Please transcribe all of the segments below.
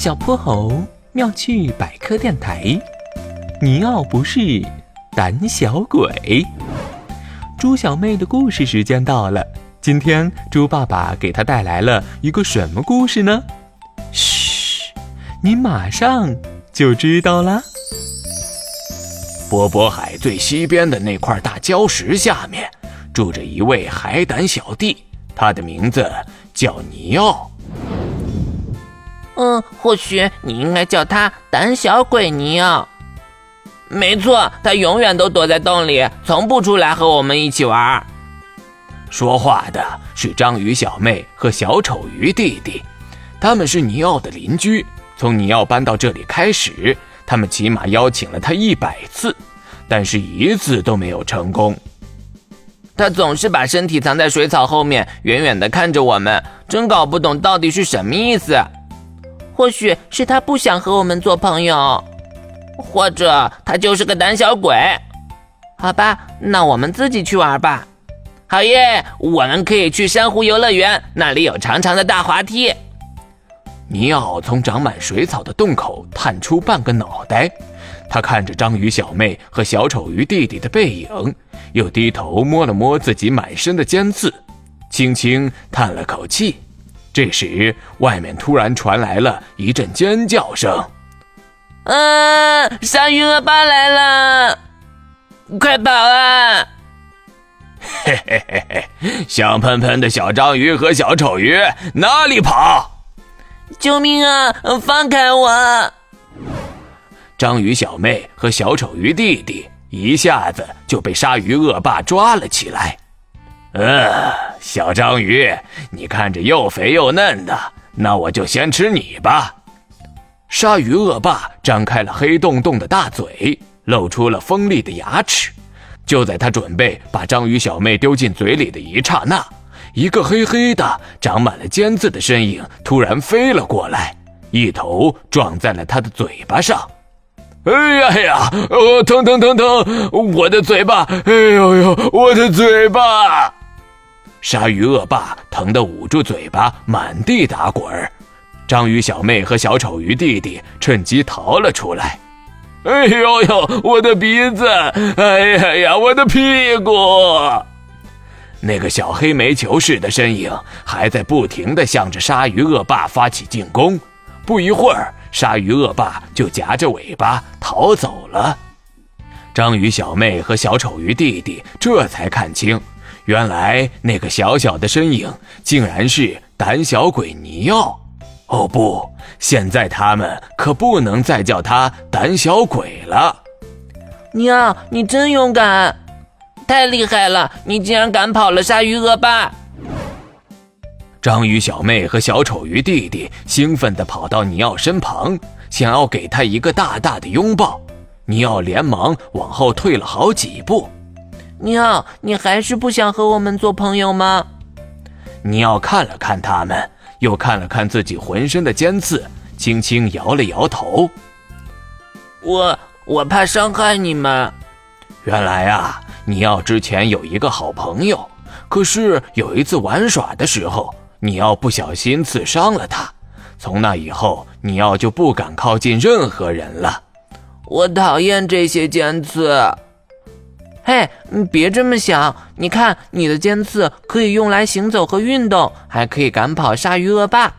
小泼猴妙趣百科电台，尼奥不是胆小鬼。猪小妹的故事时间到了，今天猪爸爸给她带来了一个什么故事呢？嘘，你马上就知道了。波波海最西边的那块大礁石下面，住着一位海胆小弟，他的名字叫尼奥。嗯，或许你应该叫他胆小鬼尼奥。没错，他永远都躲在洞里，从不出来和我们一起玩。说话的是章鱼小妹和小丑鱼弟弟，他们是尼奥的邻居。从尼奥搬到这里开始，他们起码邀请了他一百次，但是一次都没有成功。他总是把身体藏在水草后面，远远的看着我们，真搞不懂到底是什么意思。或许是他不想和我们做朋友，或者他就是个胆小鬼。好吧，那我们自己去玩吧。好耶，我们可以去珊瑚游乐园，那里有长长的大滑梯。尼奥从长满水草的洞口探出半个脑袋，他看着章鱼小妹和小丑鱼弟弟的背影，又低头摸了摸自己满身的尖刺，轻轻叹了口气。这时，外面突然传来了一阵尖叫声：“啊，鲨鱼恶霸来了！快跑啊！”嘿嘿嘿嘿，香喷喷的小章鱼和小丑鱼哪里跑？救命啊！放开我！章鱼小妹和小丑鱼弟弟一下子就被鲨鱼恶霸抓了起来。呃，小章鱼，你看着又肥又嫩的，那我就先吃你吧。鲨鱼恶霸张开了黑洞洞的大嘴，露出了锋利的牙齿。就在他准备把章鱼小妹丢进嘴里的一刹那，一个黑黑的、长满了尖刺的身影突然飞了过来，一头撞在了他的嘴巴上。哎呀呀！哦，疼疼疼疼！我的嘴巴！哎呦呦，我的嘴巴！鲨鱼恶霸疼得捂住嘴巴，满地打滚儿。章鱼小妹和小丑鱼弟弟趁机逃了出来。哎呦呦，我的鼻子！哎呀呀，我的屁股！那个小黑煤球似的身影还在不停地向着鲨鱼恶霸发起进攻。不一会儿，鲨鱼恶霸就夹着尾巴逃走了。章鱼小妹和小丑鱼弟弟这才看清。原来那个小小的身影，竟然是胆小鬼尼奥。哦不，现在他们可不能再叫他胆小鬼了。尼奥，你真勇敢，太厉害了！你竟然赶跑了鲨鱼恶霸。章鱼小妹和小丑鱼弟弟兴奋地跑到尼奥身旁，想要给他一个大大的拥抱。尼奥连忙往后退了好几步。尼奥，你还是不想和我们做朋友吗？尼奥看了看他们，又看了看自己浑身的尖刺，轻轻摇了摇头。我我怕伤害你们。原来啊，尼奥之前有一个好朋友，可是有一次玩耍的时候，尼奥不小心刺伤了他。从那以后，尼奥就不敢靠近任何人了。我讨厌这些尖刺。嘿，你别这么想！你看，你的尖刺可以用来行走和运动，还可以赶跑鲨鱼恶霸。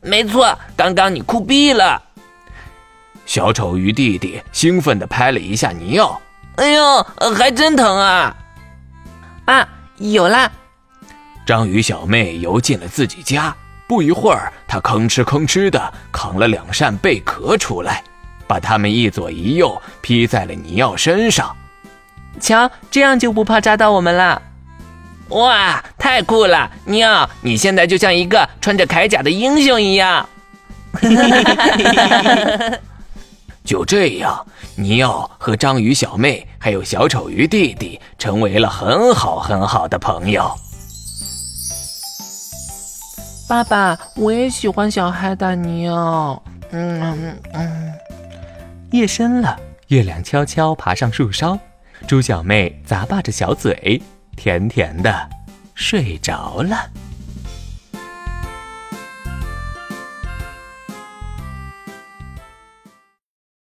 没错，刚刚你酷毙了！小丑鱼弟弟兴奋地拍了一下尼奥。哎呦，还真疼啊！啊，有啦！章鱼小妹游进了自己家，不一会儿，她吭哧吭哧地扛了两扇贝壳出来，把它们一左一右披在了尼奥身上。瞧，这样就不怕扎到我们了。哇，太酷了！尼奥，你现在就像一个穿着铠甲的英雄一样。就这样，尼奥和章鱼小妹还有小丑鱼弟弟成为了很好很好的朋友。爸爸，我也喜欢小海胆尼奥。嗯嗯嗯。夜深了，月亮悄悄爬上树梢。猪小妹咂巴着小嘴，甜甜的睡着了。